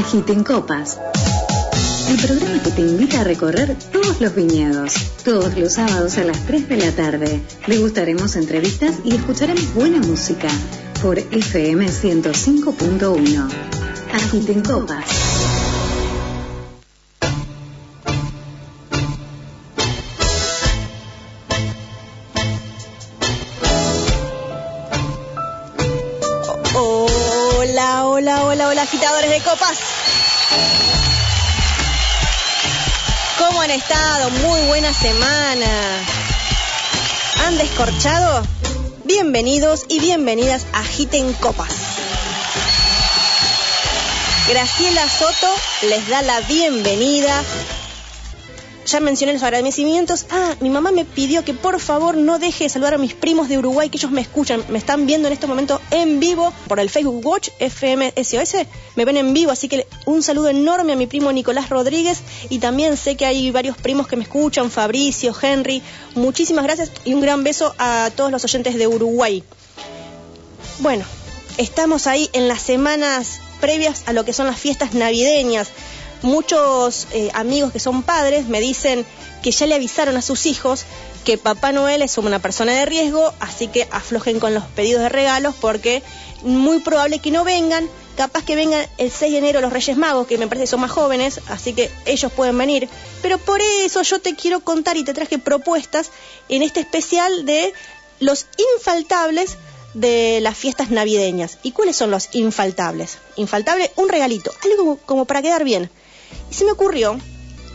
Agiten Copas. El programa que te invita a recorrer todos los viñedos. Todos los sábados a las 3 de la tarde. Degustaremos entrevistas y escucharemos buena música por FM 105.1. Agiten Copas. Muy buena semana. ¿Han descorchado? Bienvenidos y bienvenidas a Agiten Copas. Graciela Soto les da la bienvenida. Ya mencioné los agradecimientos. Ah, mi mamá me pidió que por favor no deje de saludar a mis primos de Uruguay, que ellos me escuchan, me están viendo en este momento en vivo por el Facebook Watch FM SOS. Me ven en vivo, así que un saludo enorme a mi primo Nicolás Rodríguez y también sé que hay varios primos que me escuchan, Fabricio, Henry. Muchísimas gracias y un gran beso a todos los oyentes de Uruguay. Bueno, estamos ahí en las semanas previas a lo que son las fiestas navideñas. Muchos eh, amigos que son padres me dicen que ya le avisaron a sus hijos que Papá Noel es una persona de riesgo, así que aflojen con los pedidos de regalos porque muy probable que no vengan, capaz que vengan el 6 de enero los Reyes Magos, que me parece que son más jóvenes, así que ellos pueden venir. Pero por eso yo te quiero contar y te traje propuestas en este especial de los infaltables de las fiestas navideñas. ¿Y cuáles son los infaltables? Infaltable, un regalito, algo como, como para quedar bien. Y se me ocurrió,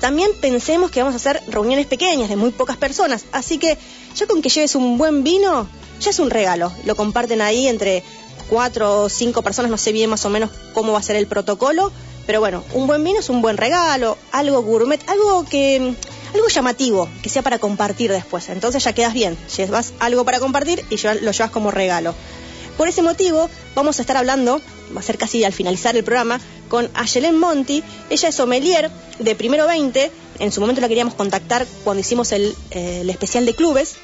también pensemos que vamos a hacer reuniones pequeñas de muy pocas personas, así que ya con que lleves un buen vino, ya es un regalo. Lo comparten ahí entre cuatro o cinco personas, no sé bien más o menos cómo va a ser el protocolo, pero bueno, un buen vino es un buen regalo, algo gourmet, algo que algo llamativo, que sea para compartir después. Entonces ya quedas bien, llevas algo para compartir y lo llevas como regalo. Por ese motivo, vamos a estar hablando, va a ser casi al finalizar el programa, con Ayelen Monti. Ella es sommelier de Primero 20. En su momento la queríamos contactar cuando hicimos el, eh, especial de clubes.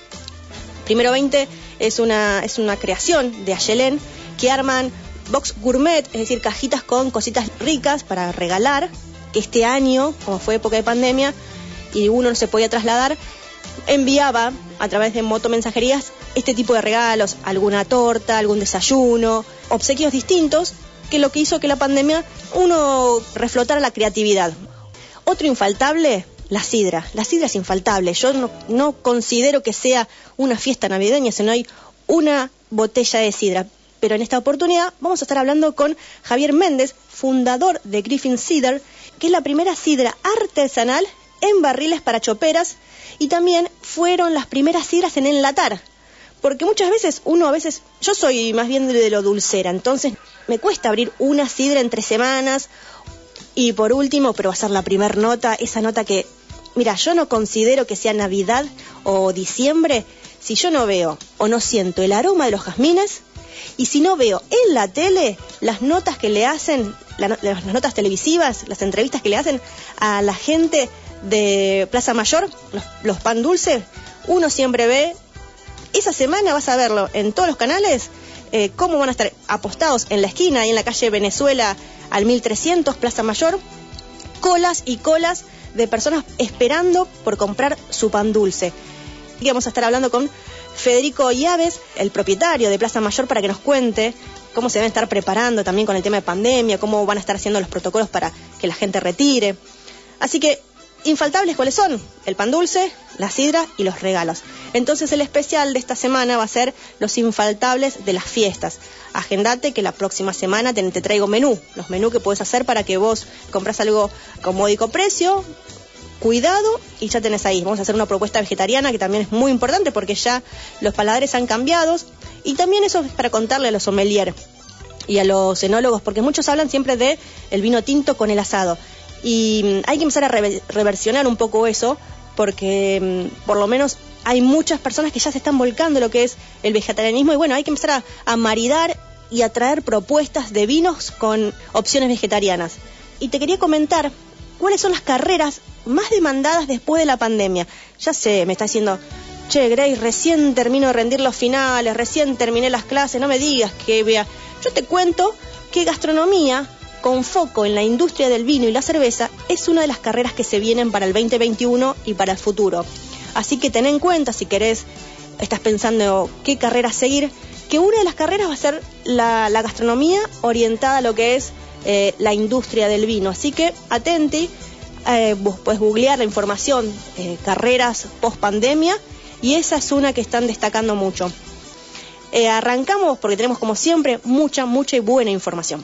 Primero 20 es una, es una creación de Ayelen que arman box gourmet, es decir, cajitas con cositas ricas para regalar, este año, como fue época de pandemia, y uno no se podía trasladar, enviaba a través de motomensajerías este tipo de regalos, alguna torta, algún desayuno, obsequios distintos, que lo que hizo que la pandemia uno reflotara la creatividad. Otro infaltable, la sidra. La sidra es infaltable. Yo no, considero que sea una fiesta navideña, sino hay una botella de sidra. Pero en esta oportunidad vamos a estar hablando con Javier Méndez, fundador de Griffin Cider, que es la primera sidra artesanal en barriles para choperas y también fueron las primeras sidras en enlatar. Porque muchas veces uno a veces, yo soy más bien de lo dulcera, entonces me cuesta abrir una sidra entre semanas. Y por último, pero va a ser la primer nota, esa nota que, mira, yo no considero que sea Navidad o diciembre si yo no veo o no siento el aroma de los jazmines. Y si no veo en la tele las notas que le hacen, la, las notas televisivas, las entrevistas que le hacen a la gente de Plaza Mayor, los, los pan dulces, uno siempre ve, esa semana vas a verlo en todos los canales, eh, cómo van a estar apostados en la esquina, ahí en la calle Venezuela al 1300, Plaza Mayor, colas y colas de personas esperando por comprar su pan dulce. Y vamos a estar hablando con Federico Llaves, el propietario de Plaza Mayor, para que nos cuente cómo se a estar preparando también con el tema de pandemia, cómo van a estar haciendo los protocolos para que la gente retire. Así que infaltables cuáles son el pan dulce, la sidra y los regalos. Entonces el especial de esta semana va a ser los infaltables de las fiestas. Agendate que la próxima semana te, traigo menú, los menús que puedes hacer para que vos compras algo con módico precio, cuidado y ya tenés ahí. Vamos a hacer una propuesta vegetariana que también es muy importante porque ya los paladares han cambiado y también eso es para contarle a los sommeliers y a los enólogos porque muchos hablan siempre de el vino tinto con el asado y mm, hay que empezar a re reversionar un poco eso, porque mm, por lo menos hay muchas personas que ya se están volcando lo que es el vegetarianismo y bueno, hay que empezar a, a maridar y a traer propuestas de vinos con opciones vegetarianas. Y te quería comentar cuáles son las carreras más demandadas después de la pandemia. Ya sé, me está diciendo, che, Grace, recién termino de rendir los finales, recién terminé las clases, no me digas que vea. Yo te cuento que gastronomía con foco en la industria del vino y la cerveza, es una de las carreras que se vienen para el 2021 y para el futuro. Así que ten en cuenta si querés, estás pensando qué carrera seguir, que una de las carreras va a ser la, gastronomía orientada a lo que es eh, la industria del vino. Así que atenti, eh, puedes googlear la información, eh, carreras post pandemia, y esa es una que están destacando mucho. Arrancamos porque tenemos como siempre mucha, mucha y buena información.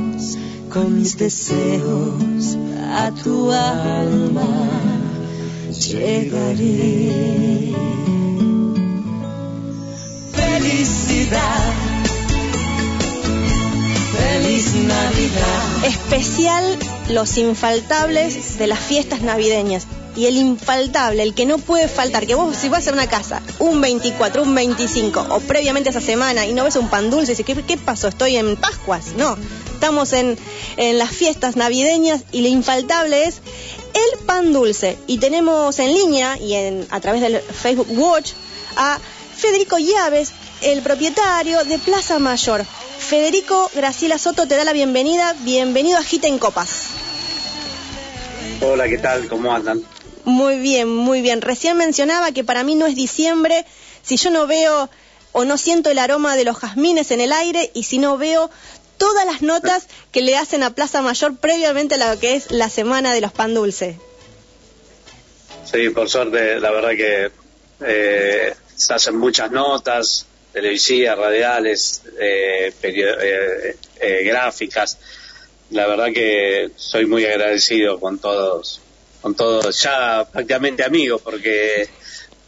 con mis deseos a tu alma llegaré. Felicidad. Feliz Navidad. Especial los infaltables de las fiestas navideñas y el infaltable, el que no puede faltar, que vos si vas a una casa un 24, un 25 o previamente esa semana y no ves un pan dulce, ¿qué, ¿qué pasó? Estoy en Pascuas. No, estamos en, en las fiestas navideñas y lo infaltable es el pan dulce. Y tenemos en línea y en, a través del Facebook Watch a Federico Llaves, el propietario de Plaza Mayor. Federico Graciela Soto te da la bienvenida. Bienvenido a Gita en Copas. Hola, ¿qué tal? ¿Cómo andan? Muy bien, muy bien. Recién mencionaba que para mí no es diciembre si yo no veo o no siento el aroma de los jazmines en el aire y si no veo todas las notas que le hacen a Plaza Mayor previamente a lo que es la semana de los pan dulce. Sí, por suerte, la verdad que eh, se hacen muchas notas, televisivas, radiales, eh, eh, eh, gráficas. La verdad que soy muy agradecido con todos con todos, ya prácticamente amigos, porque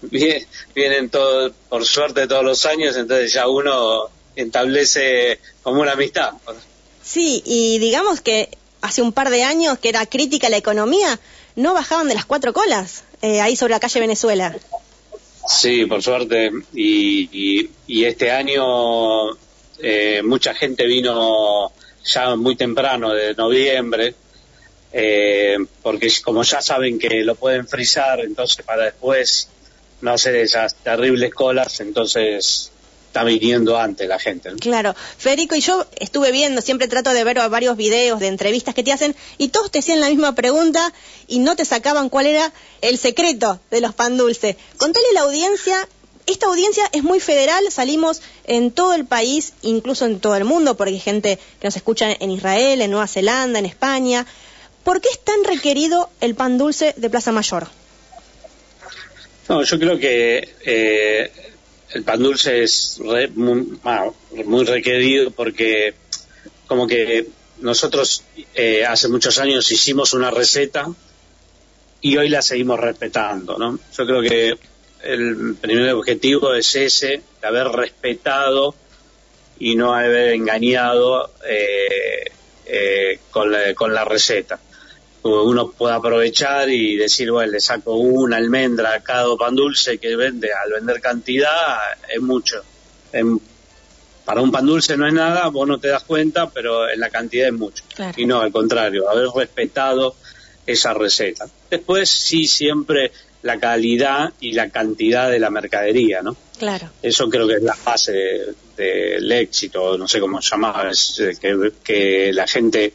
vienen todos, por suerte todos los años, entonces ya uno establece como una amistad. Sí, y digamos que hace un par de años que era crítica la economía, no bajaban de las cuatro colas eh, ahí sobre la calle Venezuela. Sí, por suerte, y, y, este año eh, mucha gente vino ya muy temprano, de noviembre, eh, porque como ya saben que lo pueden frizar, entonces para después no hacer esas terribles colas, entonces está viniendo antes la gente. Claro, Federico, y yo estuve viendo, siempre trato de ver varios videos de entrevistas que te hacen y todos te hacían la misma pregunta y no te sacaban cuál era el secreto de los pan dulce. Contale a la audiencia esta audiencia es muy federal, salimos en todo el país, incluso en todo el mundo, porque hay gente que nos escucha en Israel, en Nueva Zelanda, en España. ¿Por qué es tan requerido el pan dulce de Plaza Mayor? No, yo creo que eh, el pan dulce es muy, requerido porque como que nosotros eh, hace muchos años hicimos una receta y hoy la seguimos respetando, ¿no? Yo creo que el primer objetivo es ese, de haber respetado y no haber engañado eh, la, con la receta uno puede aprovechar y decir, bueno, le saco una almendra a cada pan dulce que vende, al vender cantidad es mucho. para un pan dulce no es nada, vos no te das cuenta, pero en la cantidad es mucho. Y no, al contrario, haber respetado esa receta. Después sí siempre la calidad y la cantidad de la mercadería, ¿no? Claro. Eso creo que es la base del éxito, no sé cómo llamar, que, que la gente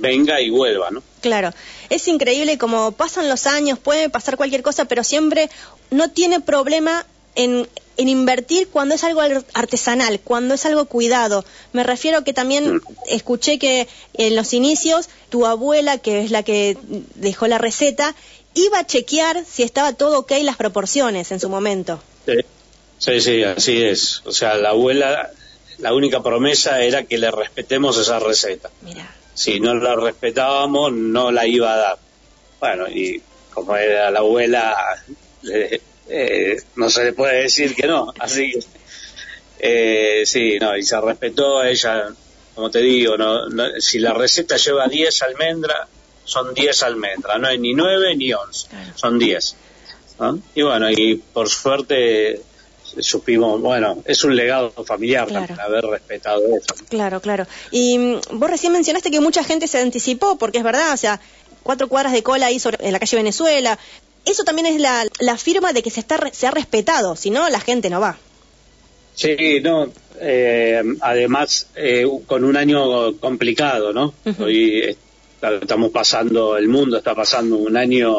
venga y vuelva, ¿no? Claro, es increíble como pasan los años, puede pasar cualquier cosa, pero siempre no tiene problema en, invertir cuando es algo artesanal, cuando es algo cuidado. Me refiero que también mm. escuché que en los inicios tu abuela, que es la que dejó la receta, iba a chequear si estaba todo ok las proporciones en su momento. Sí, sí, sí así es. O sea, la abuela, la única promesa era que le respetemos esa receta. Mira si no la respetábamos no la iba a dar. Bueno, y como era la abuela, eh, no se le puede decir que no, así Eh, sí, no, y se respetó ella, como te digo, no, si la receta lleva 10 almendras, son 10 almendras, no hay ni 9 ni 11, son 10. Y bueno, y por suerte supimos, bueno, es un legado familiar haber respetado eso. Claro, claro. Y mm, vos recién mencionaste que mucha gente se anticipó, porque es verdad, o sea, cuatro cuadras de cola ahí sobre, en la calle Venezuela. Eso también es la, la firma de que se, está, se ha respetado, si no, la gente no va. Sí, no, eh, además eh, con un año complicado, ¿no? Hoy estamos pasando, el mundo está pasando un año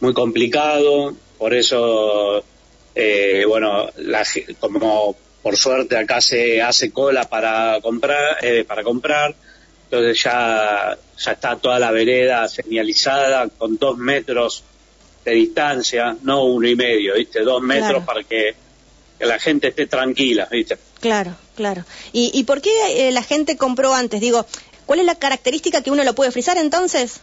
muy complicado, por eso eh, bueno, la, como por suerte acá se hace cola para comprar, eh, para comprar, entonces ya, ya está toda la vereda señalizada con dos metros de distancia, no uno y medio, ¿viste? Dos metros para que, la gente esté tranquila, ¿viste? Claro, claro. ¿Y, y por qué eh, la gente compró antes? Digo, ¿cuál es la característica que uno lo puede frizar entonces?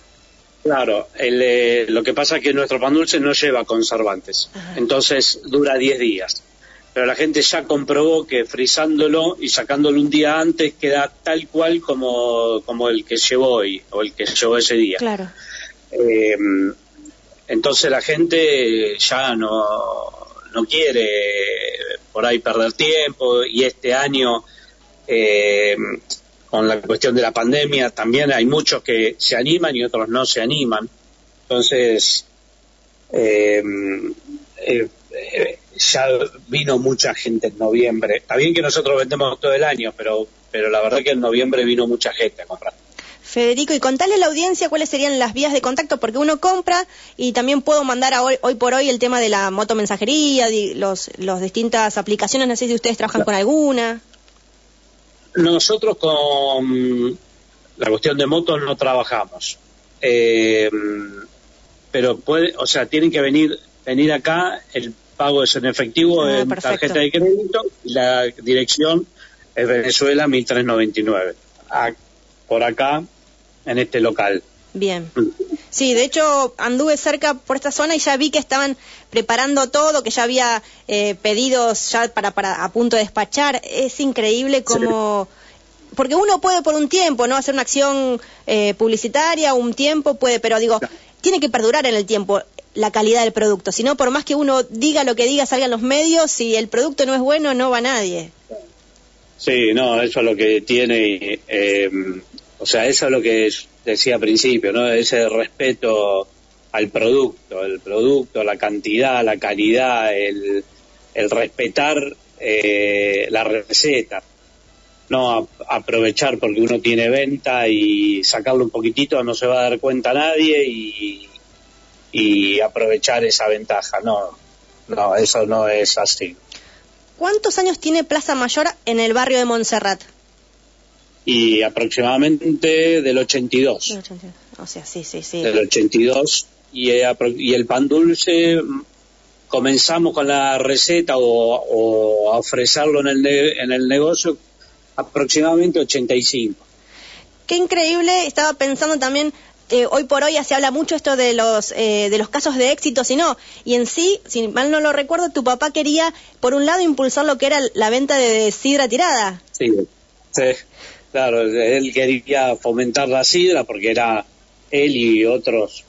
Claro, eh, lo que pasa es que nuestro pan dulce no lleva conservantes, entonces dura 10 días. Pero la gente ya comprobó que frizándolo y sacándolo un día antes queda tal cual como, como el que llevó hoy o el que llevó ese día. Claro. Eh, entonces la gente ya no, no quiere por ahí perder tiempo y este año eh, con la cuestión de la pandemia, también hay muchos que se animan y otros no se animan. Entonces, eh, eh, ya vino mucha gente en noviembre. Está bien que nosotros vendemos todo el año, pero, pero la verdad que en noviembre vino mucha gente a comprar. Federico, y contale a la audiencia cuáles serían las vías de contacto, porque uno compra y también puedo mandar a hoy, hoy por hoy el tema de la motomensajería, los, los distintas aplicaciones, no sé si ustedes trabajan con alguna. Nosotros con la cuestión de motos no trabajamos. Eh, pero puede, o sea, tienen que venir venir acá, el pago es en efectivo ah, en tarjeta de crédito y la dirección es Venezuela 1399. por acá, en este local. Bien. Sí, de hecho anduve cerca por esta zona y ya vi que estaban preparando todo, que ya había eh, pedidos ya para, para a punto de despachar. Es increíble como... Porque uno puede por un tiempo, ¿no? Hacer una acción eh, publicitaria, un tiempo puede, pero digo, tiene que perdurar en el tiempo la calidad del producto. Si no, por más que uno diga lo que diga, salgan los medios, si el producto no es bueno, no va nadie. Sí, no, eso es lo que tiene, eh, o sea, eso es lo que es, decía al principio, ¿no? Ese respeto al producto, el producto, la cantidad, la calidad, el, respetar eh, la receta, no aprovechar porque uno tiene venta y sacarlo un poquitito, no se va a dar cuenta nadie y, y aprovechar esa ventaja, no, no, eso no es así. ¿Cuántos años tiene Plaza Mayor en el barrio de Montserrat? Y aproximadamente del 82. O sea, sí, sí, sí. Del 82 y, eh, y el pan dulce mm, comenzamos con la receta o, a ofrecerlo en el, en el negocio aproximadamente 85. Qué increíble, estaba pensando también eh, hoy por hoy se habla mucho esto de los eh, de los casos de éxito, si no, y en sí, si mal no lo recuerdo, tu papá quería, por un lado, impulsar lo que era la venta de sidra tirada. Sí, sí. Claro, él quería fomentar la sidra porque era él y otros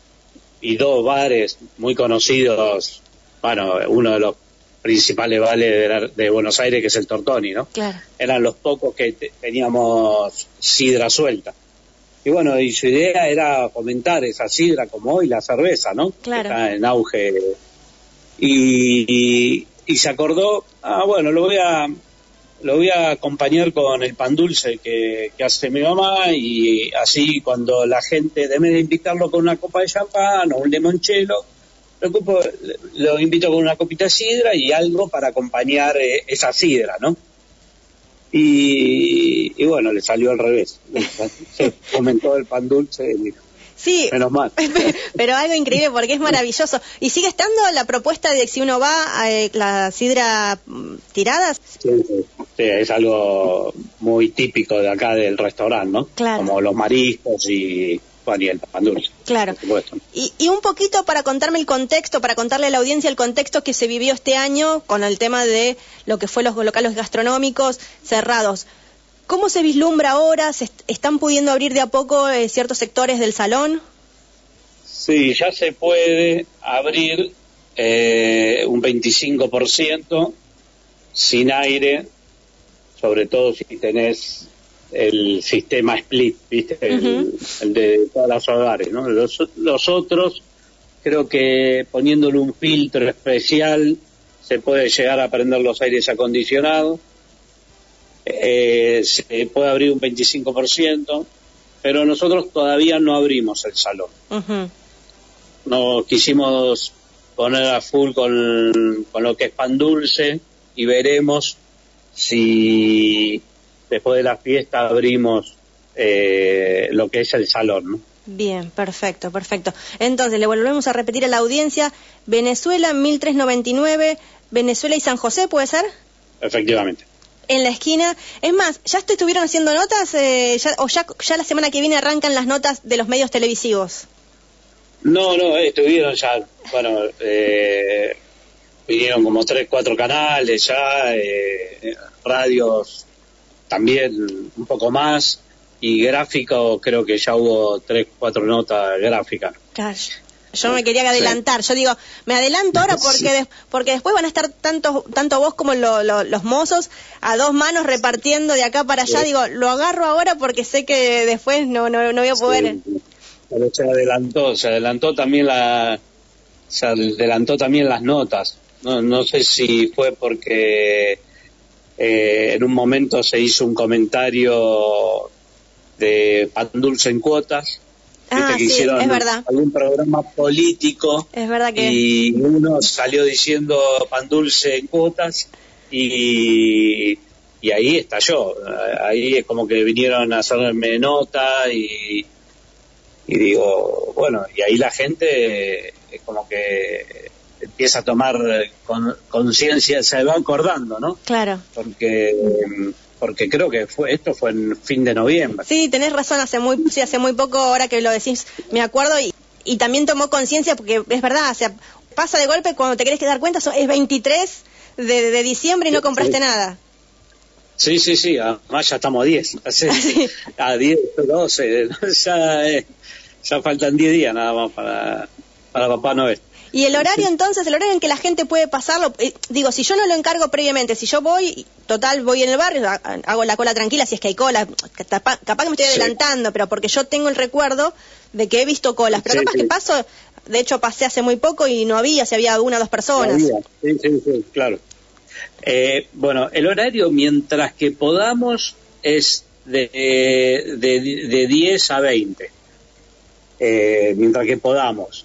y dos bares muy conocidos, bueno, uno de los principales bares de, Buenos Aires que es el Tortoni, ¿no? Claro. Eran los pocos que teníamos sidra suelta. Y bueno, y su idea era fomentar esa sidra como hoy la cerveza, ¿no? Claro. está en auge. y, y se acordó, ah, bueno, lo voy a lo voy a acompañar con el pan dulce que, hace mi mamá y así cuando la gente, de vez de invitarlo con una copa de champán o un limonchelo, lo, lo invito con una copita de sidra y algo para acompañar eh, esa sidra, ¿no? Y, y, bueno, le salió al revés. Se comentó el pan dulce y Sí. Menos mal. Pero algo increíble porque es maravilloso. ¿Y sigue estando la propuesta de si uno va a eh, la sidra mm, tirada? Sí, es algo muy típico de acá del restaurante, ¿no? Claro. Como los mariscos y, el pan dulce. Claro. Y, y, un poquito para contarme el contexto, para contarle a la audiencia el contexto que se vivió este año con el tema de lo que fue los locales gastronómicos cerrados. ¿Cómo se vislumbra ahora? ¿Se están pudiendo abrir de a poco eh, ciertos sectores del salón? Sí, ya se puede abrir eh, un 25% sin aire, sobre todo si tenés el sistema split, ¿viste? el, de todas las hogares, ¿no? Los, los otros, creo que poniéndole un filtro especial se puede llegar a prender los aires acondicionados eh, se puede abrir un 25%, pero nosotros todavía no abrimos el salón. No quisimos poner a full con, lo que es pan dulce y veremos si después de la fiesta abrimos eh, lo que es el salón. Bien, perfecto, perfecto. Entonces, le volvemos a repetir a la audiencia, Venezuela 1399, Venezuela y San José, ¿puede ser? Efectivamente en la esquina. Es más, ¿ya estuvieron haciendo notas eh, o ya, ya la semana que viene arrancan las notas de los medios televisivos? No, no, eh, estuvieron ya, bueno, eh, vinieron como tres, cuatro canales ya, eh, radios también un poco más y gráfico creo que ya hubo tres, cuatro notas gráficas. Yo me quería adelantar. Yo digo, me adelanto ahora porque porque después van a estar tanto tanto vos como los mozos a dos manos repartiendo de acá para allá. Digo, lo agarro ahora porque sé que después no no, no voy a poder. Pero se adelantó, se adelantó también la se adelantó también las notas. No, no sé si fue porque eh, en un momento se hizo un comentario de pan dulce en cuotas Ah, sí, es verdad. algún programa político es verdad que... y uno salió diciendo pan dulce en cuotas y, y ahí estalló. Ahí es como que vinieron a hacerme nota y, y digo, bueno, y ahí la gente es como que empieza a tomar conciencia, se va acordando, ¿no? Claro. Porque porque creo que fue esto fue en fin de noviembre. Sí, tenés razón, hace muy sí, hace muy poco ahora que lo decís, me acuerdo y, y también tomó conciencia porque es verdad, o sea, pasa de golpe cuando te querés que dar cuenta, es 23 de, de diciembre y no compraste nada. Sí, sí, sí, además ya estamos a 10, a 10, 12, ya, eh, ya faltan 10 días nada más para, para Papá Noel. Y el horario entonces, el horario en que la gente puede pasarlo, eh, digo, si yo no lo encargo previamente, si yo voy, total, voy en el barrio, hago la cola tranquila, si es que hay cola, capaz, que me estoy adelantando, pero porque yo tengo el recuerdo de que he visto colas, pero capaz que paso, de hecho pasé hace muy poco y no había, si había una o dos personas. Sí, sí, sí, claro. Eh, bueno, el horario mientras que podamos es de, de, de 10 a 20, eh, mientras que podamos.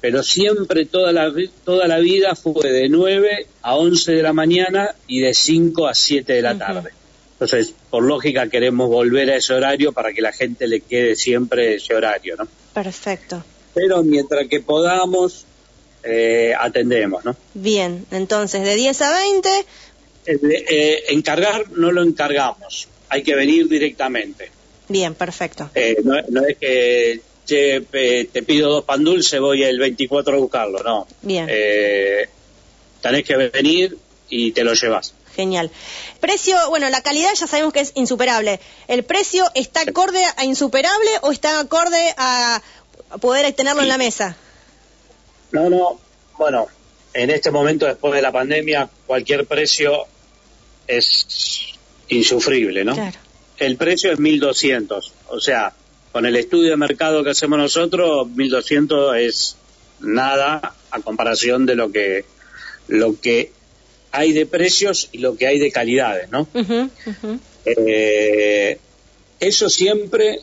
Eh, pero siempre toda la, toda la vida fue de 9 a 11 de la mañana y de 5 a 7 de la tarde. Entonces, por lógica, queremos volver a ese horario para que la gente le quede siempre ese horario, ¿no? Perfecto. Pero mientras que podamos, eh, atendemos, ¿no? Bien, entonces, de 10 a 20... Eh, eh, encargar no lo encargamos, hay que venir directamente. Bien, perfecto. no, no es que te pido dos pan dulces, voy el 24 a buscarlo, no. Bien. Eh, tenés que venir y te lo llevas. Genial. Precio, bueno, la calidad ya sabemos que es insuperable. ¿El precio está acorde a insuperable o está acorde a poder tenerlo en la mesa? No, no. Bueno, en este momento, después de la pandemia, cualquier precio es insufrible, ¿no? Claro. El precio es 1.200. O sea, con el estudio de mercado que hacemos nosotros, 1200 es nada a comparación de lo que lo que hay de precios y lo que hay de calidades, ¿no? Eh, eso siempre,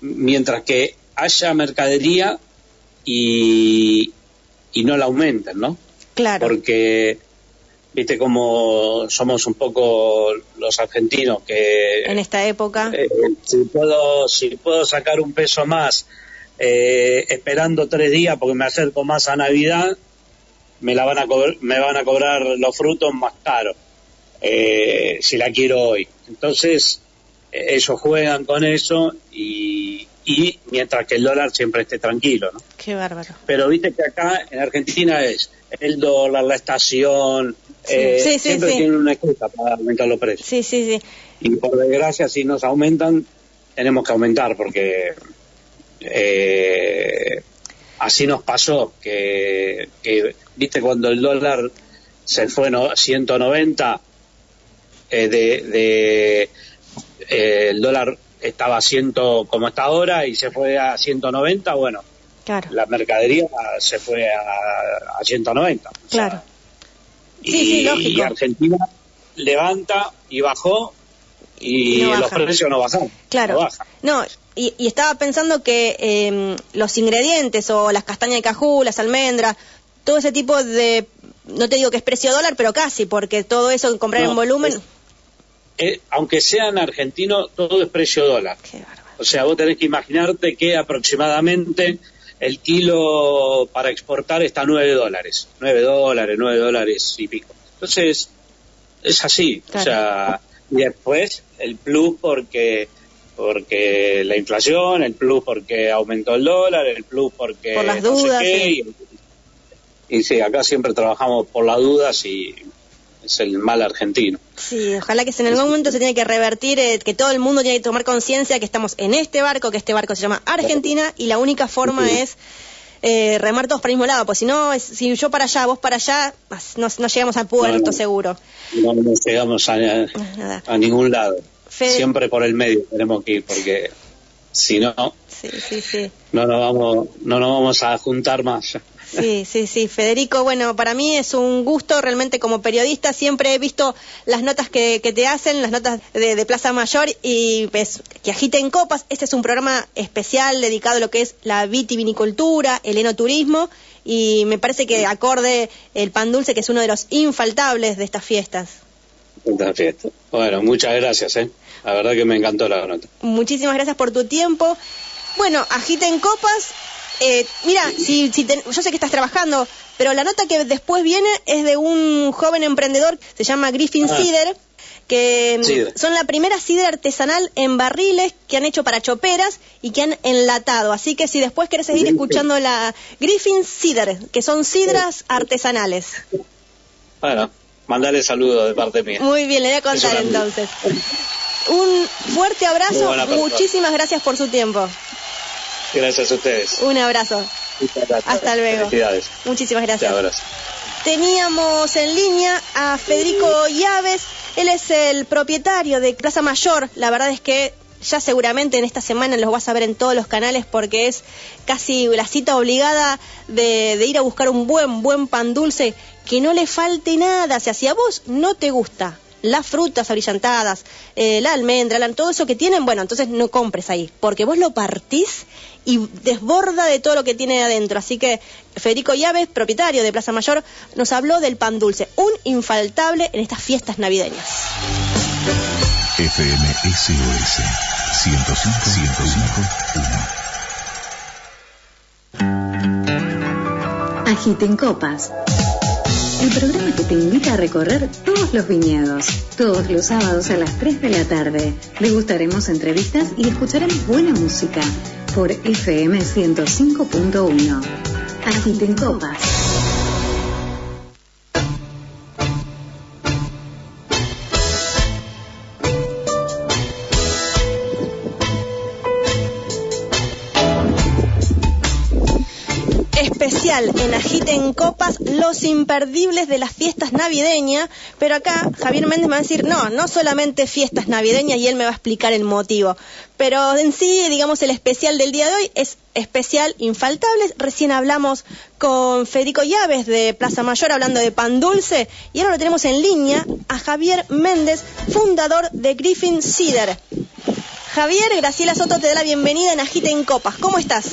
mientras que haya mercadería y, y no la aumenten, ¿no? Claro. Porque viste como somos un poco los argentinos que en esta época eh, si puedo si puedo sacar un peso más eh, esperando tres días porque me acerco más a Navidad me la van a me van a cobrar los frutos más caros eh, si la quiero hoy entonces ellos juegan con eso y, y mientras que el dólar siempre esté tranquilo, ¿no? Qué bárbaro. Pero viste que acá en Argentina es el dólar, la estación, eh, siempre tienen una excusa para aumentar los precios. Sí, sí, sí. Y por desgracia, si nos aumentan, tenemos que aumentar porque eh, así nos pasó que, viste cuando el dólar se fue a 190 eh, de, de eh, el dólar estaba a 100 como está ahora y se fue a 190 bueno la mercadería se fue a, a 190 claro y, y Argentina levanta y bajó y, los precios no bajan. Claro. No, y, estaba pensando que em, los ingredientes o las castañas de cajú, las almendras, todo ese tipo de, no te digo que es precio dólar, pero casi, porque todo eso comprar en volumen. Eh, aunque sean argentinos, todo es precio dólar. o sea, vos tenés que imaginarte que aproximadamente el kilo para exportar está a 9 dólares. 9 dólares, 9 dólares y pico. Entonces, es así. O sea, y después el plus porque porque la inflación, el plus porque aumentó el dólar, el plus porque por las dudas. y, y, sí, acá siempre trabajamos por las dudas y es el mal argentino. Sí, ojalá que en algún momento se tiene que revertir, eh, que todo el mundo tiene que tomar conciencia que estamos en este barco, que este barco se llama Argentina y la única forma es eh, remar todos para el mismo lado, pues si no, si yo para allá, vos para allá, no, llegamos al puerto seguro. No, no llegamos a, a ningún lado. Siempre por el medio tenemos que ir, porque si no, no nos vamos, no nos vamos a juntar más. Sí, sí, sí. Federico, bueno, para mí es un gusto realmente como periodista. Siempre he visto las notas que, te hacen, las notas de, Plaza Mayor y pues, que agiten copas. Este es un programa especial dedicado a lo que es la vitivinicultura, el enoturismo y me parece que acorde el pan dulce que es uno de los infaltables de estas fiestas. Estas fiestas. Bueno, muchas gracias, ¿eh? La verdad que me encantó la nota. Muchísimas gracias por tu tiempo. Bueno, agiten copas eh, mira, si, yo sé que estás trabajando, pero la nota que después viene es de un joven emprendedor, se llama Griffin ah. Cider, que mm, son la primera cider artesanal en barriles que han hecho para choperas y que han enlatado. Así que si después querés seguir escuchando la Griffin Cider, que son sidras artesanales. Bueno, mandale saludos de parte mía. Muy bien, le voy a contar entonces. Un fuerte abrazo, muchísimas gracias por su tiempo. Gracias a ustedes. Un abrazo. Hasta luego. Muchísimas gracias. Teníamos en línea a Federico Llaves. Él es el propietario de Plaza Mayor. La verdad es que ya seguramente en esta semana los vas a ver en todos los canales porque es casi la cita obligada de, ir a buscar un buen, buen pan dulce que no le falte nada. O sea, si a vos no te gusta las frutas abrillantadas, eh, la almendra, todo eso que tienen, bueno, entonces no compres ahí, porque vos lo partís y desborda de todo lo que tiene adentro. Así que Federico Llaves, propietario de Plaza Mayor, nos habló del pan dulce, un infaltable en estas fiestas navideñas. FM SOS 105 Agiten copas. El programa que te invita a recorrer todos los viñedos. Todos los sábados a las 3 de la tarde. Degustaremos entrevistas y escucharemos buena música por FM 105.1. Agiten copas. En Agiten Copas, los imperdibles de las fiestas navideñas, pero acá Javier Méndez me va a decir, no, no solamente fiestas navideñas y él me va a explicar el motivo, pero en sí, digamos, el especial del día de hoy es especial infaltables. Recién hablamos con Federico Llaves de Plaza Mayor hablando de pan dulce y ahora lo tenemos en línea a Javier Méndez, fundador de Griffin Cider. Javier, Graciela Soto te da la bienvenida en Agiten Copas. ¿Cómo estás?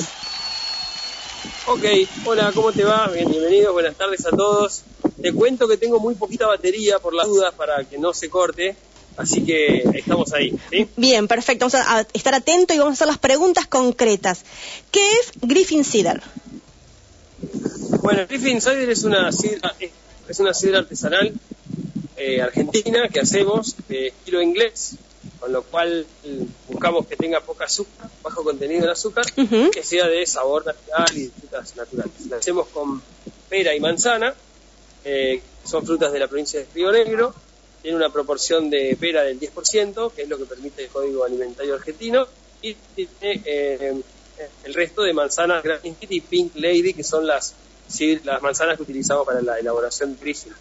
Ok, hola, ¿cómo te va? bienvenidos, buenas tardes a todos. Te cuento que tengo muy poquita batería por las dudas para que no se corte, así que estamos ahí. Bien, perfecto, vamos a estar atentos y vamos a hacer las preguntas concretas. ¿Qué es Griffin Cider? Bueno, Griffin Cider es una sidra, es una sidra artesanal eh, argentina que hacemos de estilo inglés, con lo cual buscamos que tenga poca azúcar bajo contenido en azúcar, que sea de sabor natural y de frutas naturales. La hacemos con pera y manzana, eh, son frutas de la provincia de Río Negro, tiene una proporción de pera del 10%, que es lo que permite el Código Alimentario Argentino, y tiene eh, el resto de manzanas Grand y Pink Lady, que son las, sí, las manzanas que utilizamos para la elaboración de.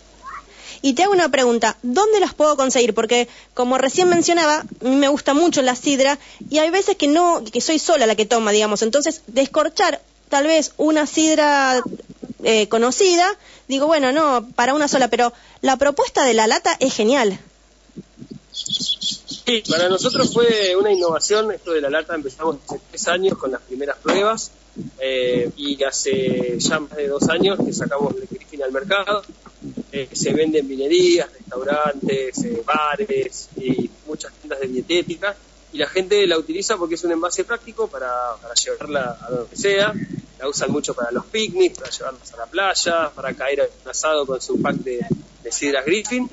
Y te hago una pregunta, ¿dónde las puedo conseguir? Porque como recién mencionaba, me gusta mucho la sidra y hay veces que no, que soy sola la que toma, digamos. Entonces, descorchar tal vez una sidra eh, conocida, digo, bueno, no, para una sola, pero la propuesta de la lata es genial. Sí, para nosotros fue una innovación esto de la lata. Empezamos hace tres años con las primeras pruebas eh, y hace ya más de dos años que sacamos el Griffin al mercado. Eh, se vende en vinerías, restaurantes, eh, bares y muchas tiendas de dietética. Y la gente la utiliza porque es un envase práctico para, para llevarla a donde sea. La usan mucho para los picnics, para llevarlos a la playa, para caer a un asado con su pack de, de sidras Griffin.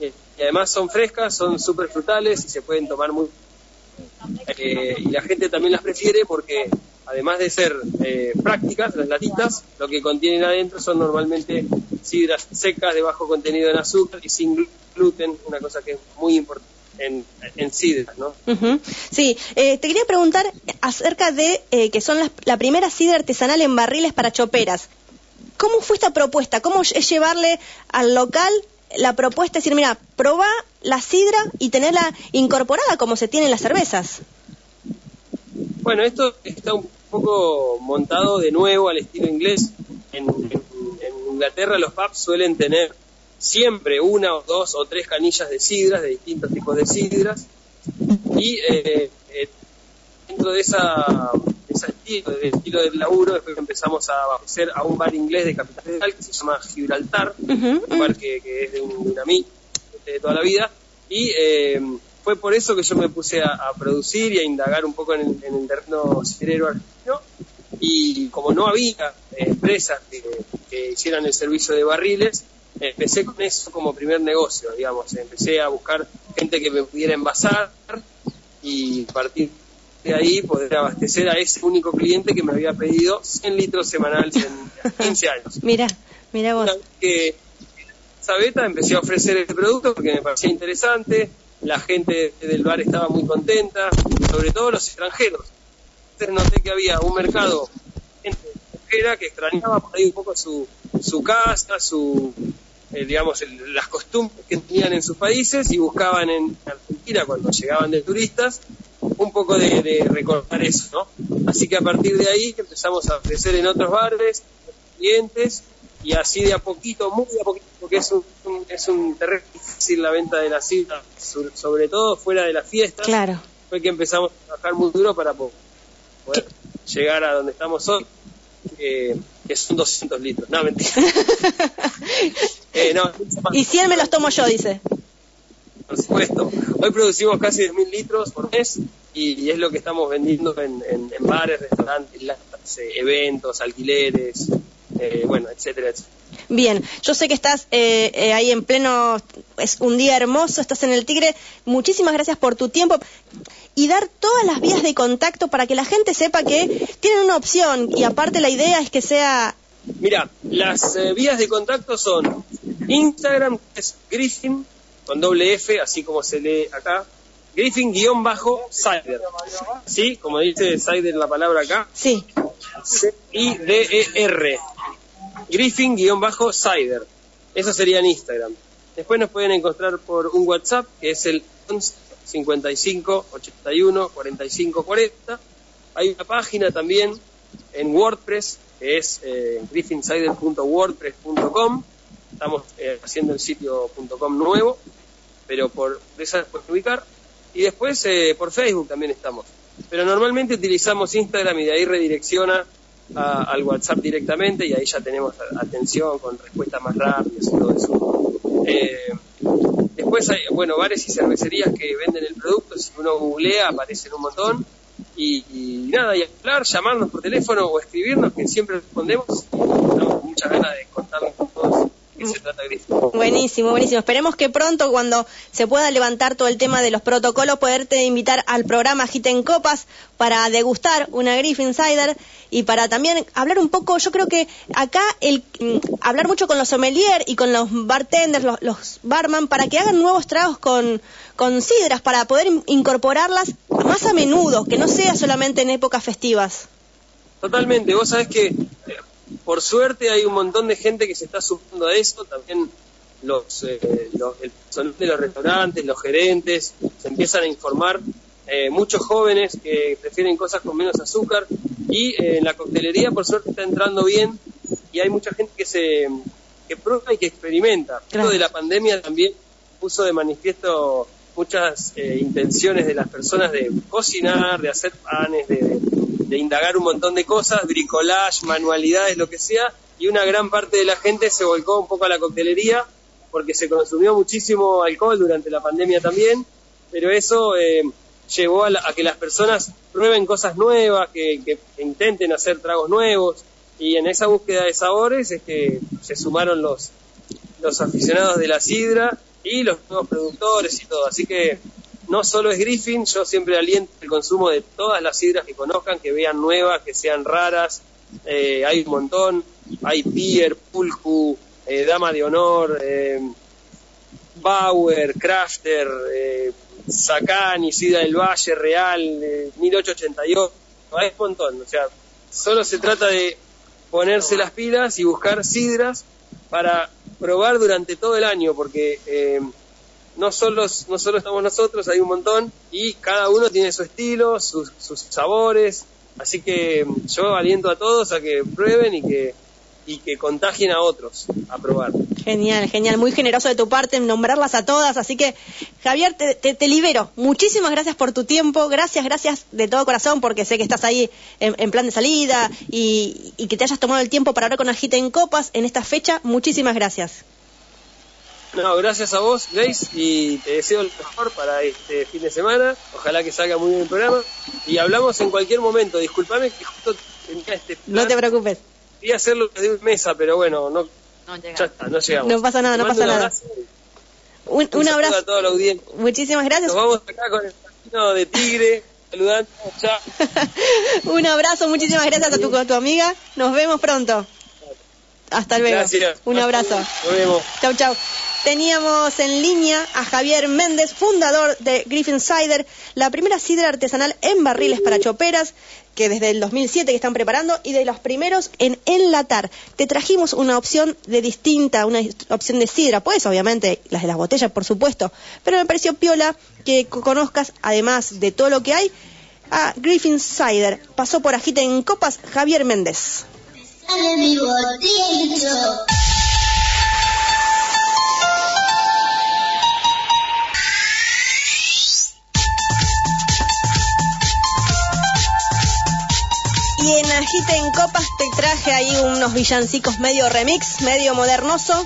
Eh, y además son frescas, son súper frutales y se pueden tomar muy... Eh, y la gente también las prefiere porque además de ser eh, prácticas, las latitas, lo que contienen adentro son normalmente sidras secas de bajo contenido en azúcar y sin gluten, una cosa que es muy importante en, en sidras, ¿no? Ujú. Sí, eh, te quería preguntar acerca de eh, que son las- la primera sidra artesanal en barriles para choperas. ¿Cómo fue esta propuesta? ¿Cómo es llevarle al local la propuesta? Es decir, mira, probá la sidra y tenerla incorporada como se tiene en las cervezas. Bueno, esto está un poco montado de nuevo al estilo inglés. En Inglaterra los pubs suelen tener siempre una o dos o tres canillas de sidras, de distintos tipos de sidras. Y eh, eh, dentro de esa de ese estilo, de estilo del laburo, después empezamos a abastecer a un bar inglés de Capital Federal que se llama Gibraltar, Ujú, un bar que, que es de un, de un amigo de toda la vida. Y eh, fue por eso que yo me puse a, a producir y a indagar un poco en el, en el terreno ciderero argentino. Y como no había eh, empresas que, que hicieran el servicio de barriles, empecé con eso como primer negocio, digamos. Empecé a buscar gente que me pudiera envasar y partir de ahí poder abastecer a ese único cliente que me había pedido 100 litros semanales en 15 años. Mira, mira vos. Una vez que esa beta empecé a ofrecer el producto porque me parecía interesante, la gente del bar estaba muy contenta, sobre todo los extranjeros. Entonces noté que había un mercado extranjera que extrañaba por ahí un poco su, su casa, su eh, digamos el- las costumbres que tenían en sus países y buscaban en Argentina cuando llegaban de turistas un poco de, de recordar eso, ¿no? Así que a partir de ahí empezamos a ofrecer en otros bares, clientes, y así de a poquito, muy de a poquito, porque es un, un- es un terreno difícil la venta de la cita, so- sobre todo fuera de las fiestas, Claro. fue que empezamos a trabajar muy duro para po- poder llegar a donde estamos hoy, eh, que son 200 litros. No, mentira. Eh, no. Y 100 me los tomo yo, dice. Por supuesto. Hoy producimos casi 10.000 litros por mes y, y es lo que estamos vendiendo en, en- en bares, restaurantes, eh, eventos, alquileres, eh, bueno, etcétera, etcétera. Bien, yo sé que estás eh, eh, ahí en pleno, es un día hermoso, estás en el Tigre. Muchísimas gracias por tu tiempo y dar todas las vías de contacto para que la gente sepa que tienen una opción y aparte la idea es que sea Mira, las eh, vías de contacto son Instagram, que es Griffin, con doble F, así como se lee acá, Griffin-Cider. ¿Sí? Como dice Cider la palabra acá, Sí, C-I-D-E-R. Griffin-Cider. Eso sería en Instagram. Después nos pueden encontrar por un WhatsApp, que es el 11 55 81 45 40. Hay una página también en WordPress, que es eh, griffinsider.wordpress.com. Estamos eh, haciendo el sitio .com nuevo, pero por esa pueden ubicar. Y después eh, por Facebook también estamos. Pero normalmente utilizamos Instagram y de ahí redirecciona a- al WhatsApp directamente y ahí ya tenemos atención con respuestas más rápidas y todo eso. Eh, después hay, bueno, bares y cervecerías que venden el producto, si uno googlea aparecen un montón. Y, y nada, y hablar, llamarnos por teléfono o escribirnos, que siempre respondemos. Tenemos muchas ganas de qué se trata Griffin. Buenísimo, buenísimo. Esperemos que pronto, cuando se pueda levantar todo el tema de los protocolos, poderte invitar al programa Giten Copas para degustar una Griffin Cider y para también hablar un poco, yo creo que acá el mm, hablar mucho con los sommelier y con los bartenders, los, los barman, para que hagan nuevos tragos con, con sidras, para poder in- incorporarlas más a menudo, que no sea solamente en épocas festivas. Totalmente, vos sabés que por suerte hay un montón de gente que se está sumando a eso, también los, eh, los el personal de los restaurantes, los gerentes, se empiezan a informar, eh, muchos jóvenes que prefieren cosas con menos azúcar y eh, en la coctelería por suerte está entrando bien y hay mucha gente que se que prueba y que experimenta. Esto de la pandemia también puso de manifiesto muchas eh, intenciones de las personas de cocinar, de hacer panes, de, de indagar un montón de cosas, bricolage, manualidades, lo que sea, y una gran parte de la gente se volcó un poco a la coctelería porque se consumió muchísimo alcohol durante la pandemia también, pero eso eh, llevó a, la- a que las personas prueben cosas nuevas, que, que intenten hacer tragos nuevos, y en esa búsqueda de sabores es que se sumaron los, los aficionados de la sidra y los nuevos productores y todo. Así que no solo es Griffin, yo siempre aliento el consumo de todas las sidras que conozcan, que vean nuevas, que sean raras. Eh, hay un montón, hay Pier, Pulcu, eh, Dama de Honor, eh, Bauer, Crafter, eh, Sacani, Sidra del Valle, Real, eh, 1888, hay un montón. O sea, solo se trata de ponerse las pilas y buscar sidras para probar durante todo el año, porque eh, no, solo, no solo estamos nosotros, hay un montón y cada uno tiene su estilo, sus, sus sabores, así que mm, yo aliento a todos a que prueben y que, y que contagien a otros a probar. Genial, genial, muy generoso de tu parte en nombrarlas a todas, así que Javier, te, te- te libero. Muchísimas gracias por tu tiempo, gracias, gracias de todo corazón, porque sé que estás ahí en, en plan de salida y, y que te hayas tomado el tiempo para hablar con Agita en Copas en esta fecha. Muchísimas gracias. No, gracias a vos, Grace, y te deseo lo mejor para este fin de semana. Ojalá que salga muy bien el programa. Y hablamos en cualquier momento. Disculpame que justo tenía este plan. No te preocupes, Quería hacerlo desde un mesa, pero bueno, no, ya está, no llegamos. No pasa nada, no pasa un nada. abrazo un, un un saludo abrazo. a toda la audiencia. Muchísimas gracias. Nos vamos acá con el partido de Tigre, saludando. Chao. un abrazo, muchísimas gracias a tu, a tu amiga. Nos vemos pronto. Hasta luego. Gracias. Un abrazo. Nos vemos. Chau, chau. Teníamos en línea a Javier Méndez, fundador de Griffin Cider, la primera sidra artesanal en barriles para choperas, que desde el 2007 que están preparando, y de los primeros en enlatar. Te trajimos una opción de distinta, una opción de sidra, pues obviamente las de las botellas, por supuesto, pero me pareció piola que co- conozcas, además de todo lo que hay, a Griffin Cider. Pasó por Agita en Copas Javier Méndez. Y en Agita en Copas te traje ahí unos villancicos medio remix, medio modernoso.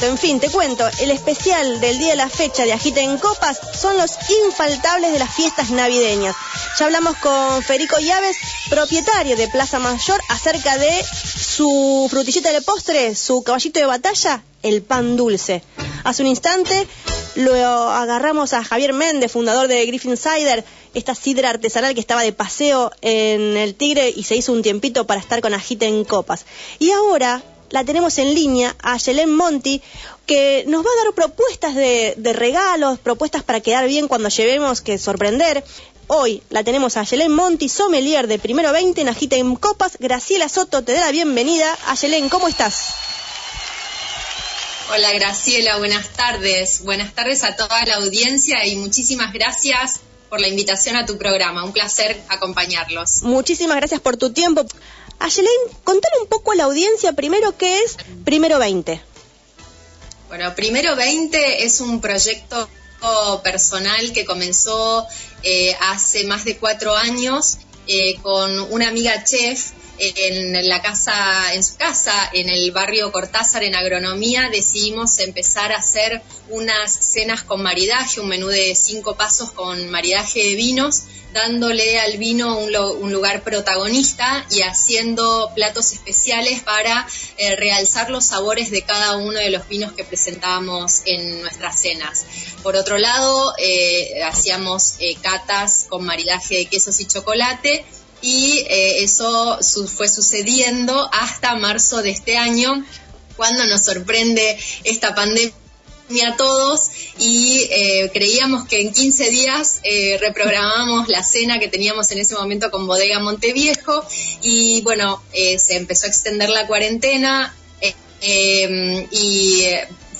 En fin, te cuento, el especial del día de la fecha de Agita en Copas son los infaltables de las fiestas navideñas. Ya hablamos con Federico Llaves, propietario de Plaza Mayor, acerca de su frutillita de postre, su caballito de batalla, el pan dulce. Hace un instante lo agarramos a Javier Méndez, fundador de Griffin Cider, esta sidra artesanal que estaba de paseo en el Tigre y se hizo un tiempito para estar con Agita en Copas. Y ahora la tenemos en línea a Yelén Monti, que nos va a dar propuestas de, de regalos, propuestas para quedar bien cuando llevemos que sorprender. Hoy la tenemos a Yelén Monti, sommelier de Primero 20 en Agita en Copas. Graciela Soto te da la bienvenida. Ayelén, ¿cómo estás? Hola Graciela, buenas tardes. Buenas tardes a toda la audiencia y muchísimas gracias por la invitación a tu programa. Un placer acompañarlos. Muchísimas gracias por tu tiempo. Ayelén, contale un poco a la audiencia primero qué es Primero 20. Bueno, Primero 20 es un proyecto personal que comenzó eh, hace más de cuatro años eh, con una amiga chef en la casa, en su casa, en el barrio Cortázar, en agronomía, decidimos empezar a hacer unas cenas con maridaje, un menú de cinco pasos con maridaje de vinos, dándole al vino un, lugar protagonista y haciendo platos especiales para eh, realzar los sabores de cada uno de los vinos que presentábamos en nuestras cenas. Por otro lado, eh, hacíamos eh, catas con maridaje de quesos y chocolate y eh, eso fue sucediendo hasta marzo de este año, cuando nos sorprende esta pandemia a todos y eh, creíamos que en 15 días eh, reprogramamos la cena que teníamos en ese momento con Bodega Monteviejo y bueno, se empezó a extender la cuarentena y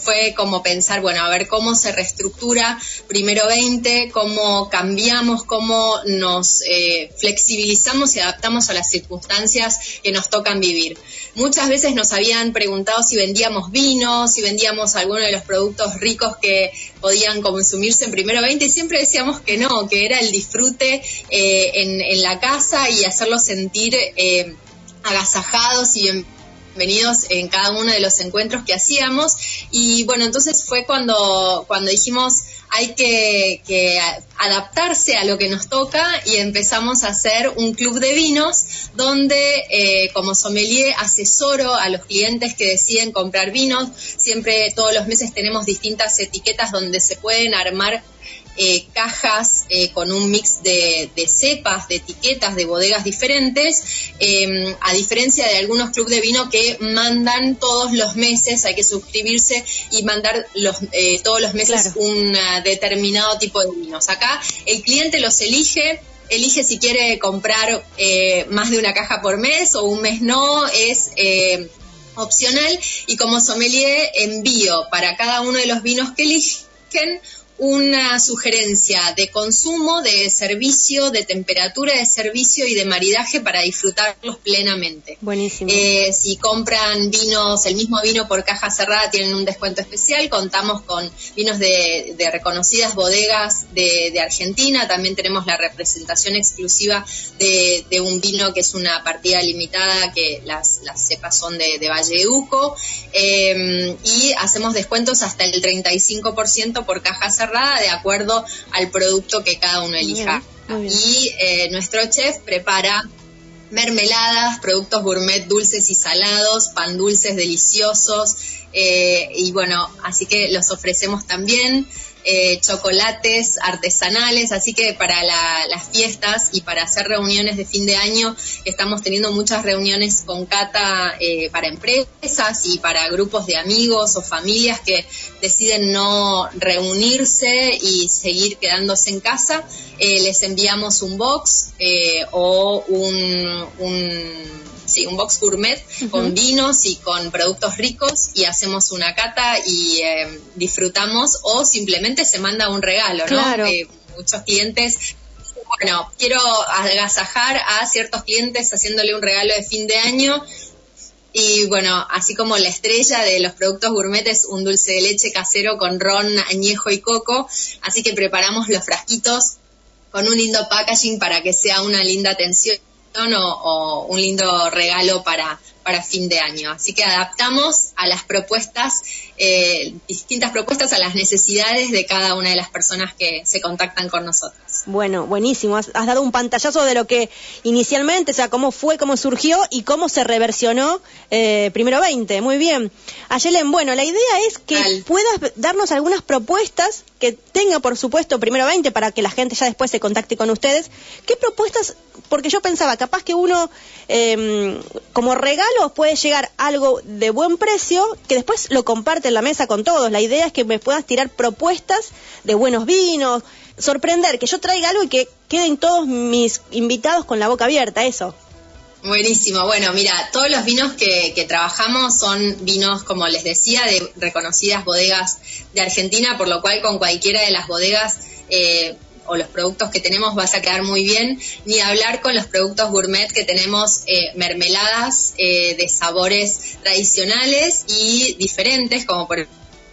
fue como pensar, bueno, a ver cómo se reestructura primero 20, cómo cambiamos, cómo nos eh, flexibilizamos y adaptamos a las circunstancias que nos tocan vivir. Muchas veces nos habían preguntado si vendíamos vino, si vendíamos alguno de los productos ricos que podían consumirse en primero 20 y siempre decíamos que no, que era el disfrute eh, en, la casa y hacerlo sentir eh, agasajados y venidos en cada uno de los encuentros que hacíamos. Y bueno, entonces fue cuando, cuando dijimos hay que, adaptarse a lo que nos toca y empezamos a hacer un club de vinos donde eh, como sommelier asesoro a los clientes que deciden comprar vinos. Siempre todos los meses tenemos distintas etiquetas donde se pueden armar eh, cajas eh, con un mix de, cepas, de etiquetas, de bodegas diferentes, em, a diferencia de algunos clubes de vino que mandan todos los meses, hay que suscribirse y mandar los, eh, todos los meses un determinado tipo de vinos. Acá el cliente los elige elige si quiere comprar más de una caja por mes o un mes no, es opcional y como sommelier envío para cada uno de los vinos que eligen una sugerencia de consumo, de servicio, de temperatura de servicio y de maridaje para disfrutarlos plenamente. Buenísimo. Eh, si compran vinos, el mismo vino por caja cerrada, tienen un descuento especial. Contamos con vinos de, reconocidas bodegas de, Argentina. También tenemos la representación exclusiva de, un vino que es una partida limitada, que las, cepas son de, de Uco. Eh, y hacemos descuentos hasta el 35% por caja cerrada de acuerdo al producto que cada uno elija. Y eh, nuestro chef prepara mermeladas, productos gourmet dulces y salados, pan dulces deliciosos. Eh, y bueno, así que los ofrecemos también. Eh, chocolates artesanales, así que para las fiestas y para hacer reuniones de fin de año, estamos teniendo muchas reuniones con Cata eh, para empresas y para grupos de amigos o familias que deciden no reunirse y seguir quedándose en casa. Eh, les enviamos un box o un sí, un box gourmet con vinos y con productos ricos y hacemos una cata y eh, disfrutamos o simplemente se manda un regalo, ¿no? Eh, muchos clientes bueno, quiero agasajar a ciertos clientes haciéndole un regalo de fin de año. Y bueno, así como la estrella de los productos gourmet es un dulce de leche casero con ron, añejo y coco. Así que preparamos los frasquitos con un lindo packaging para que sea una linda atención o, un lindo regalo para, para fin de año. Así que adaptamos a las propuestas, eh, distintas propuestas a las necesidades de cada una de las personas que se contactan con nosotros. Bueno, buenísimo. Has, dado un pantallazo de lo que inicialmente, o sea, cómo fue, cómo surgió y cómo se reversionó eh, primero 20. Muy bien. Ayelen, bueno, la idea es que puedas darnos algunas propuestas que tenga, por supuesto, primero 20 para que la gente ya después se contacte con ustedes. ¿Qué propuestas? Porque yo pensaba, capaz que uno, em, como regalo, puede llegar algo de buen precio que después lo comparte en la mesa con todos. La idea es que me puedas tirar propuestas de buenos vinos, sorprender, que yo traiga algo y que queden todos mis invitados con la boca abierta, eso. Buenísimo. Bueno, mira, todos los vinos que, trabajamos son vinos, como les decía, de reconocidas bodegas de Argentina, por lo cual con cualquiera de las bodegas eh, o los productos que tenemos vas a quedar muy bien, ni hablar con los productos gourmet que tenemos eh, mermeladas eh, de sabores tradicionales y diferentes, como por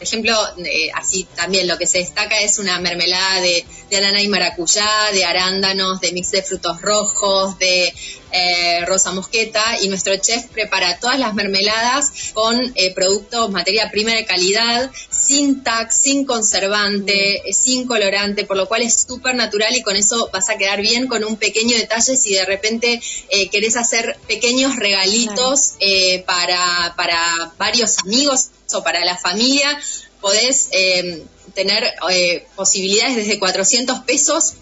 ejemplo, eh, así también lo que se destaca es una mermelada de, de, y maracuyá, de arándanos, de mix de frutos rojos, de eh, rosa mosqueta y nuestro chef prepara todas las mermeladas con eh, productos, materia prima de calidad, sin tax, sin conservante, eh, sin colorante, por lo cual es súper natural y con eso vas a quedar bien con un pequeño detalle si de repente querés hacer pequeños regalitos para, para varios amigos o para la familia, podés tener posibilidades desde 400 pesos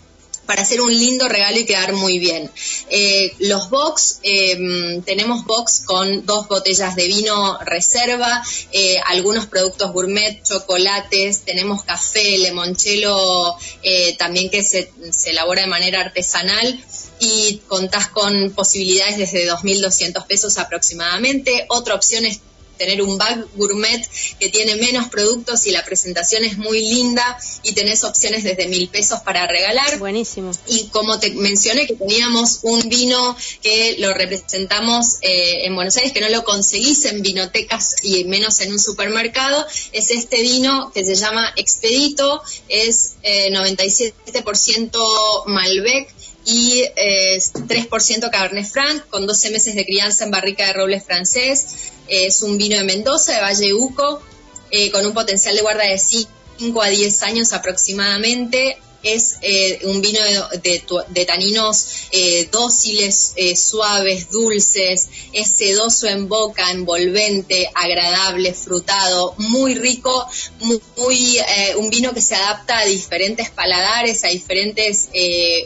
para hacer un lindo regalo y quedar muy bien. Eh, los box, em, tenemos box con dos botellas de vino reserva, eh, algunos productos gourmet, chocolates, tenemos café, limoncello eh, también que se, se elabora de manera artesanal y contás con posibilidades desde 2.200 pesos aproximadamente. Otra opción es tener un bag gourmet que tiene menos productos y la presentación es muy linda y tenés opciones desde mil pesos para regalar. Buenísimo. Y como te mencioné que teníamos un vino que lo representamos eh, en Buenos Aires, que no lo conseguís en vinotecas y menos en un supermercado, es este vino que se llama Expedito, es 97% eh, Malbec y 3% eh, Cabernet Franc, con 12 meses de crianza en barrica de roble francés. Es un vino de Mendoza, de Valle Uco, eh, con un potencial de guarda de 5 a 10 años aproximadamente es eh, un vino de, taninos eh, dóciles, eh, suaves, dulces, es sedoso en boca, envolvente, agradable, frutado, muy rico, muy, un vino que se adapta a diferentes paladares, a diferentes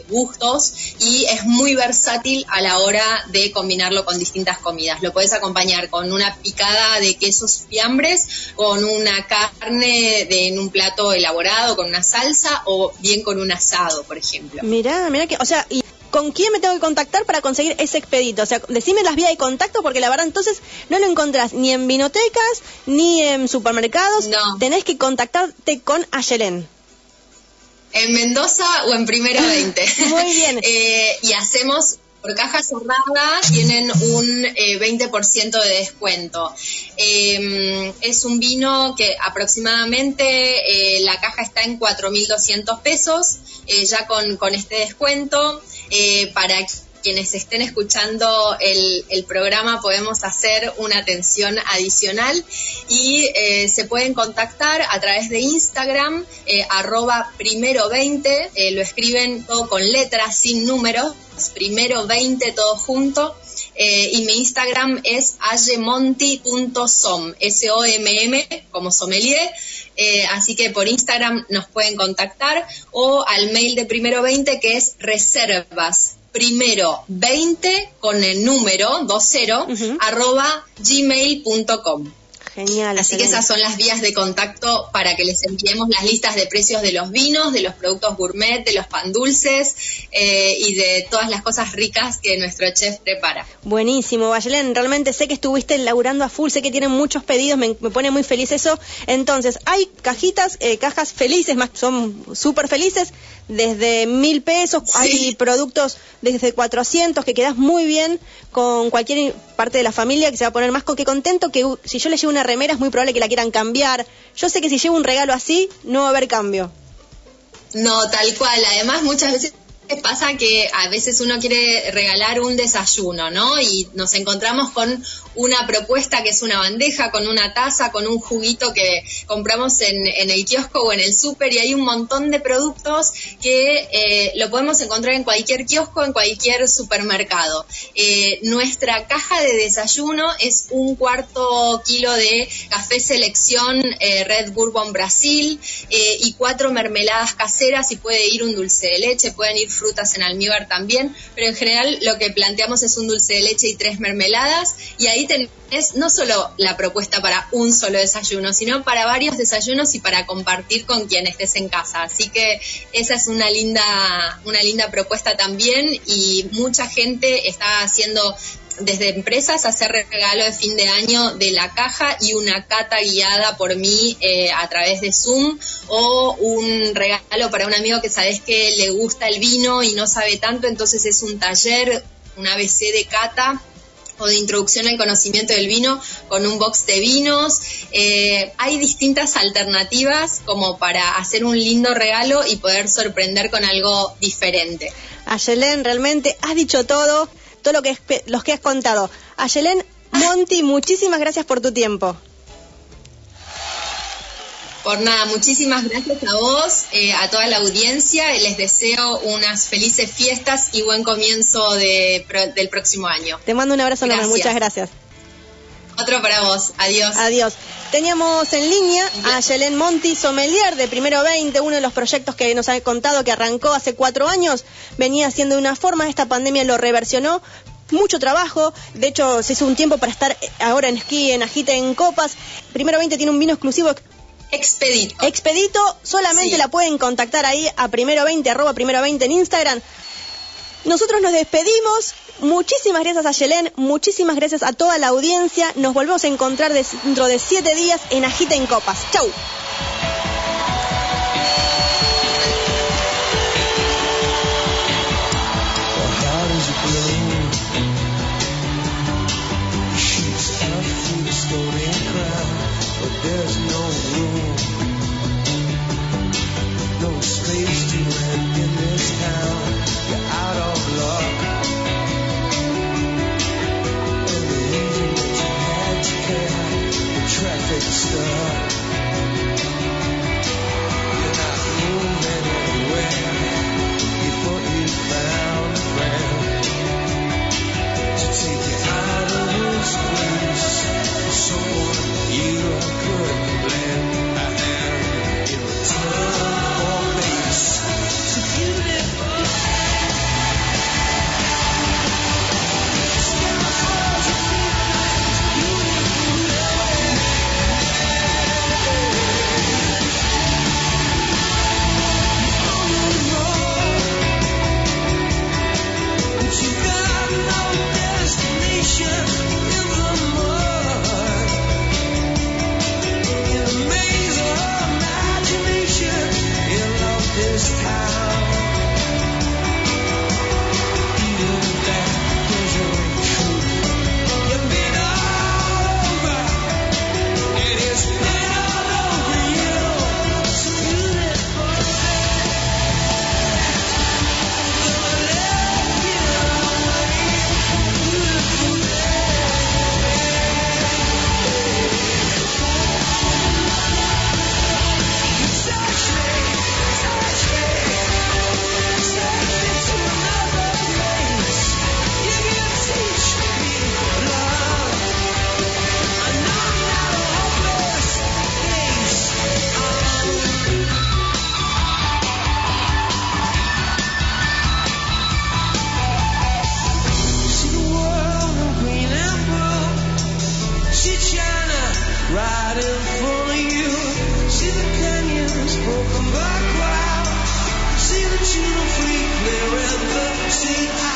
gustos y es muy versátil a la hora de combinarlo con distintas comidas. Lo puedes acompañar con una picada de quesos fiambres, con una carne en un plato elaborado, con una salsa o bien con un asado, por ejemplo. Mirá, mirá que, o sea, ¿y con quién me tengo que contactar para conseguir ese expedito? O sea, decime las vías de contacto porque la verdad entonces no lo encontrás ni en vinotecas ni en supermercados. No. Tenés que contactarte con Ayelén. En Mendoza o en Primera 20. Muy bien. Eh, y hacemos por caja cerrada tienen un 20% eh, de descuento. Em, es un vino que aproximadamente eh, la caja está en 4.200 pesos, eh, ya con, con, este descuento. para quienes estén escuchando el, programa podemos hacer una atención adicional y eh, se pueden contactar a través de Instagram, eh, arroba primero 20, eh, lo escriben todo con letras, sin números, primero 20 todo junto. y mi Instagram es ayemonti.som, S-O-M-M, como sommelier. así que por Instagram nos pueden contactar o al mail de primero 20 que es reservas primero 20 con el número 20 arroba gmail.com. Genial. Así que esas son las vías de contacto para que les enviemos las listas de precios de los vinos, de los productos gourmet, de los pan dulces eh, y de todas las cosas ricas que nuestro chef prepara. Buenísimo, Bayelén. Realmente sé que estuviste laburando a full, sé que tienen muchos pedidos, me, pone muy feliz eso. Entonces, hay cajitas, eh, cajas felices, más son súper felices, desde mil pesos, hay productos desde 400 que quedas muy bien con cualquier parte de la familia que se va a poner más con que contento que si yo le llevo una remera es muy probable que la quieran cambiar. Yo sé que si llevo un regalo así no va a haber cambio. No, tal cual. Además, muchas veces pasa que a veces uno quiere regalar un desayuno, ¿no? Y nos encontramos con una propuesta que es una bandeja con una taza, con un juguito que compramos en, el kiosco o en el súper y hay un montón de productos que eh, lo podemos encontrar en cualquier kiosco, en cualquier supermercado. Eh, nuestra caja de desayuno es un cuarto kilo de café selección eh, Red Bourbon Brasil y cuatro mermeladas caseras y puede ir un dulce de leche, pueden ir frutas en almíbar también, pero en general lo que planteamos es un dulce de leche y tres mermeladas y ahí tenés no solo la propuesta para un solo desayuno, sino para varios desayunos y para compartir con quien estés en casa. Así que esa es una linda, una linda propuesta también y mucha gente está haciendo desde empresas hacer regalo de fin de año de la caja y una cata guiada por mí eh, a través de Zoom o un regalo para un amigo que sabes que le gusta el vino y no sabe tanto, entonces es un taller, un ABC de cata o de introducción al conocimiento del vino con un box de vinos. Eh, hay distintas alternativas como para hacer un lindo regalo y poder sorprender con algo diferente. Ayelén, realmente has dicho todo todo lo que, es, los que has contado. Ayelén Monti, muchísimas gracias por tu tiempo. Por nada, muchísimas gracias a vos, eh, a toda la audiencia. Les deseo unas felices fiestas y buen comienzo de, del próximo año. Te mando un abrazo enorme, muchas gracias. Otro para vos, adiós. Adiós. Teníamos en línea a Yelén Monti, sommelier de Primero 20, uno de los proyectos que nos ha contado que arrancó hace cuatro años, venía haciendo de una forma, esta pandemia lo reversionó, mucho trabajo. De hecho, se hizo un tiempo para estar ahora en esquí, en agite, en copas. Primero 20 tiene un vino exclusivo Expedito. Expedito, solamente la pueden contactar ahí a primero 20, arroba primero 20 en Instagram. Nosotros nos despedimos. Muchísimas gracias a Yelén, muchísimas gracias a toda la audiencia. Nos volvemos a encontrar dentro de siete días en Agita en Copas. Chau. perfect stuff. See,